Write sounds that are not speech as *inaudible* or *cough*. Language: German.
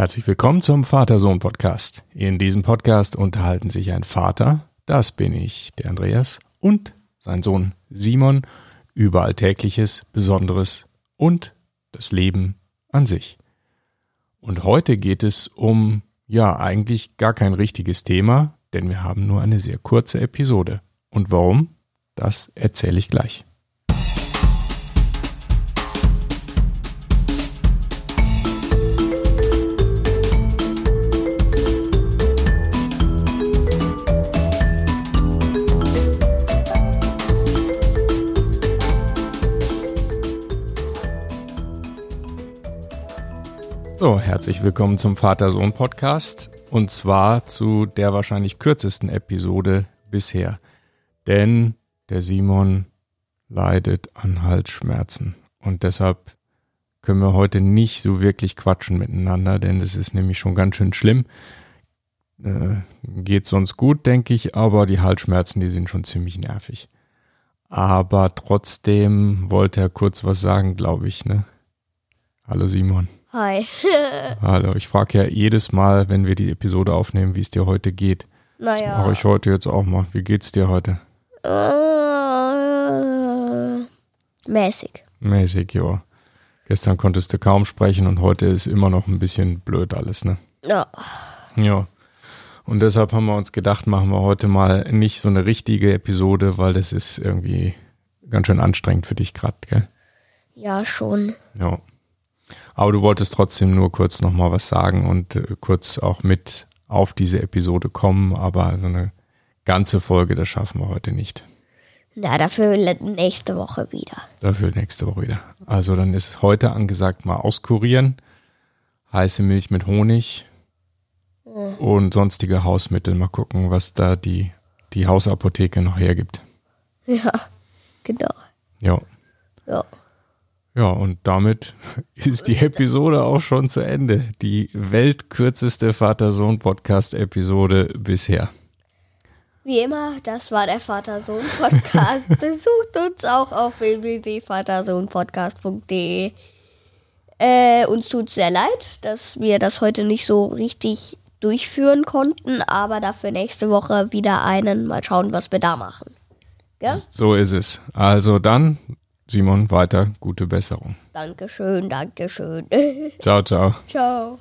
Herzlich willkommen zum Vater-Sohn-Podcast. In diesem Podcast unterhalten sich ein Vater, das bin ich, der Andreas, und sein Sohn Simon über Alltägliches, Besonderes und das Leben an sich. Und heute geht es um, ja, eigentlich gar kein richtiges Thema, denn wir haben nur eine sehr kurze Episode. Und warum? Das erzähle ich gleich. So, herzlich willkommen zum Vater-Sohn-Podcast und zwar zu der wahrscheinlich kürzesten Episode bisher. Denn der Simon leidet an Halsschmerzen und deshalb können wir heute nicht so wirklich quatschen miteinander, denn es ist nämlich schon ganz schön schlimm. Äh, geht sonst gut, denke ich, aber die Halsschmerzen, die sind schon ziemlich nervig. Aber trotzdem wollte er kurz was sagen, glaube ich, ne? Hallo Simon. Hi. *laughs* Hallo, ich frage ja jedes Mal, wenn wir die Episode aufnehmen, wie es dir heute geht. Das Naja. mache ich heute jetzt auch mal. Wie geht's dir heute? Äh, mäßig. Mäßig, ja. Gestern konntest du kaum sprechen und heute ist immer noch ein bisschen blöd alles, ne? Ja. Ja. Und deshalb haben wir uns gedacht, machen wir heute mal nicht so eine richtige Episode, weil das ist irgendwie ganz schön anstrengend für dich gerade, gell? Ja, schon. Ja. Aber du wolltest trotzdem nur kurz nochmal was sagen und äh, kurz auch mit auf diese Episode kommen, aber so eine ganze Folge, das schaffen wir heute nicht. Na, dafür nächste Woche wieder. Dafür nächste Woche wieder. Also dann ist heute angesagt mal auskurieren, heiße Milch mit Honig und sonstige Hausmittel. Mal gucken, was da die, die Hausapotheke noch hergibt. Ja, *laughs* genau. Ja. Ja. Ja, und damit *laughs* ist die Episode auch schon zu Ende. Die weltkürzeste Vater-Sohn-Podcast-Episode bisher. Wie immer, das war der Vater-Sohn-Podcast. *laughs* Besucht uns auch auf www.vatersohnpodcast.de. Äh, uns tut sehr leid, dass wir das heute nicht so richtig durchführen konnten, aber dafür nächste Woche wieder einen. Mal schauen, was wir da machen. Gell? So ist es. Also dann, Simon, weiter gute Besserung. Dankeschön, Dankeschön. *laughs* Ciao, ciao. Ciao.